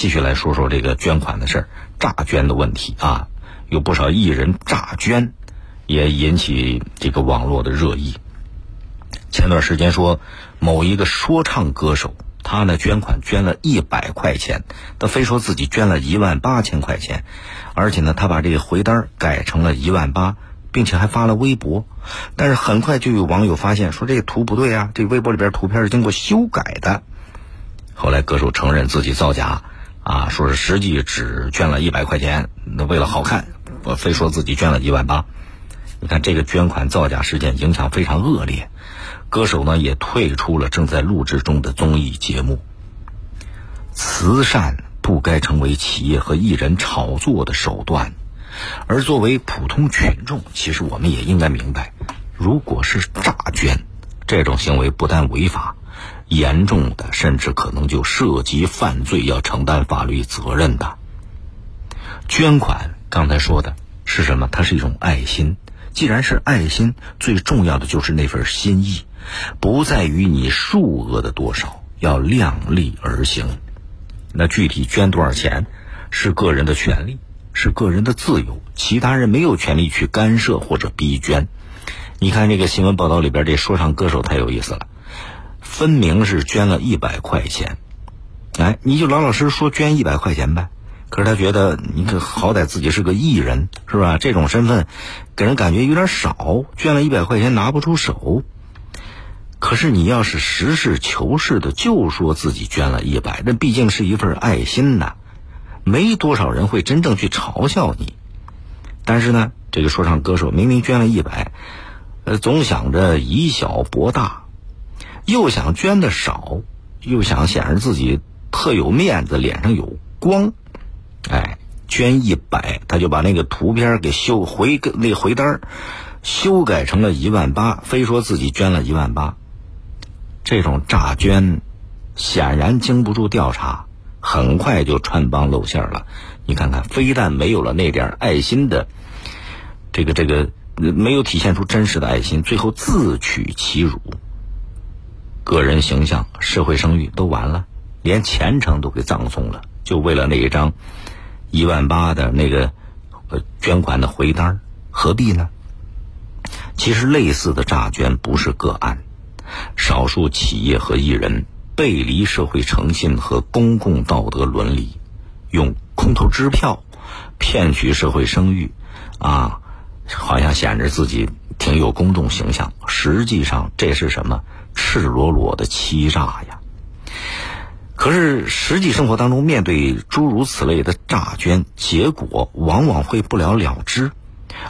继续来说说这个捐款的事儿，诈捐的问题啊，有不少艺人诈捐，也引起这个网络的热议。前段时间说，某一个说唱歌手，他呢捐款捐了一百块钱，他非说自己捐了一万八千块钱，而且呢，他把这个回单改成了一万八，并且还发了微博。但是很快就有网友发现说这个图不对啊，这微博里边图片是经过修改的。后来歌手承认自己造假，啊，说是实际只捐了一百块钱，那为了好看，我非说自己捐了一万八。你看这个捐款造假事件影响非常恶劣。歌手呢也退出了正在录制中的综艺节目。慈善不该成为企业和艺人炒作的手段，而作为普通群众，其实我们也应该明白，如果是诈捐，这种行为不但违法，严重的甚至可能就涉及犯罪，要承担法律责任的。捐款刚才说的是什么？它是一种爱心。既然是爱心，最重要的就是那份心意。不在于你数额的多少，要量力而行。那具体捐多少钱，是个人的权利，是个人的自由，其他人没有权利去干涉或者逼捐。你看这个新闻报道里边，这说唱歌手太有意思了，分明是捐了一百块钱，哎，你就老老实实说捐一百块钱呗。可是他觉得，你这好歹自己是个艺人，是吧？这种身份，给人感觉有点少，捐了一百块钱拿不出手。可是你要是实事求是的就说自己捐了一百，那毕竟是一份爱心呐，没多少人会真正去嘲笑你。但是呢，这个说唱歌手明明捐了一百，呃，总想着以小博大，又想捐的少，又想显示自己特有面子，脸上有光，哎，捐一百，他就把那个图片给修回那回单修改成了一万八，非说自己捐了一万八。这种诈捐，显然经不住调查，很快就穿帮露馅了。你看看，非但没有了那点爱心的，这个这个没有体现出真实的爱心，最后自取其辱，个人形象、社会声誉都完了，连前程都给葬送了，就为了那一张一万八的那个呃捐款的回单，何必呢？其实类似的诈捐不是个案。少数企业和艺人背离社会诚信和公共道德伦理，用空头支票骗取社会声誉，啊，好像显着自己挺有公众形象，实际上这是什么赤裸裸的欺诈呀！可是实际生活当中，面对诸如此类的诈捐，结果往往会不了了之，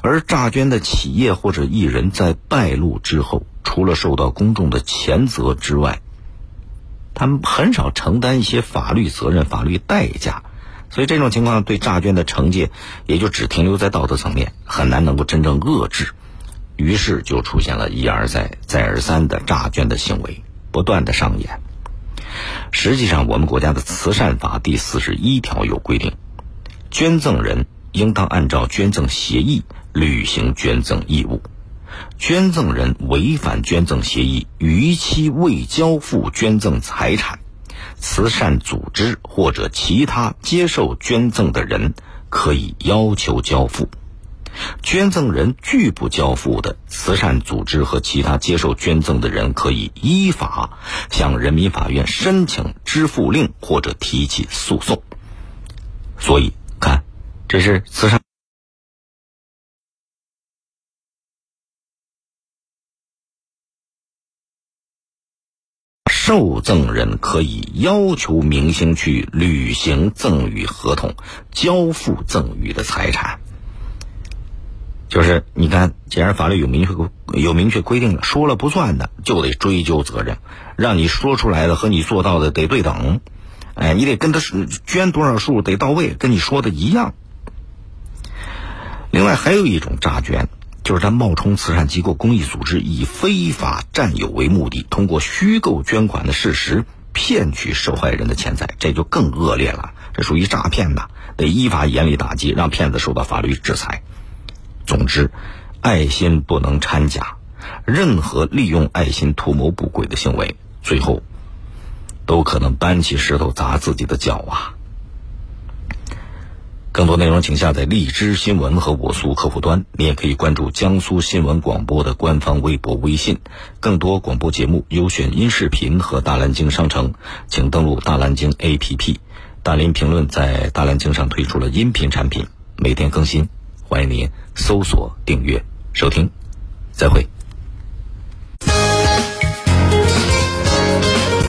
而诈捐的企业或者艺人，在败露之后。除了受到公众的谴责之外，他们很少承担一些法律责任、法律代价，所以这种情况对诈捐的惩戒也就只停留在道德层面，很难能够真正遏制。于是就出现了一而再、再而三的诈捐的行为，不断的上演。实际上，我们国家的慈善法第四十一条有规定，捐赠人应当按照捐赠协议履行捐赠义务。捐赠人违反捐赠协议，逾期未交付捐赠财产，慈善组织或者其他接受捐赠的人可以要求交付；捐赠人拒不交付的，慈善组织和其他接受捐赠的人可以依法向人民法院申请支付令或者提起诉讼。所以，看，这是慈善。受赠人可以要求明星去履行赠与合同，交付赠与的财产。就是你看，既然法律有明确有明确规定的，说了不算的就得追究责任，让你说出来的和你做到的得对等。哎，你得跟他捐多少数得到位，跟你说的一样。另外还有一种诈捐。就是他冒充慈善机构、公益组织，以非法占有为目的，通过虚构捐款的事实骗取受害人的钱财，这就更恶劣了。这属于诈骗呐，得依法严厉打击，让骗子受到法律制裁。总之，爱心不能掺假，任何利用爱心图谋不轨的行为，最后都可能搬起石头砸自己的脚啊！更多内容请下载荔枝新闻和我苏客户端，你也可以关注江苏新闻广播的官方微博、微信。更多广播节目、优选音视频和大蓝鲸商城，请登录大蓝鲸 APP。大林评论在大蓝鲸上推出了音频产品，每天更新，欢迎您搜索订阅收听。再会。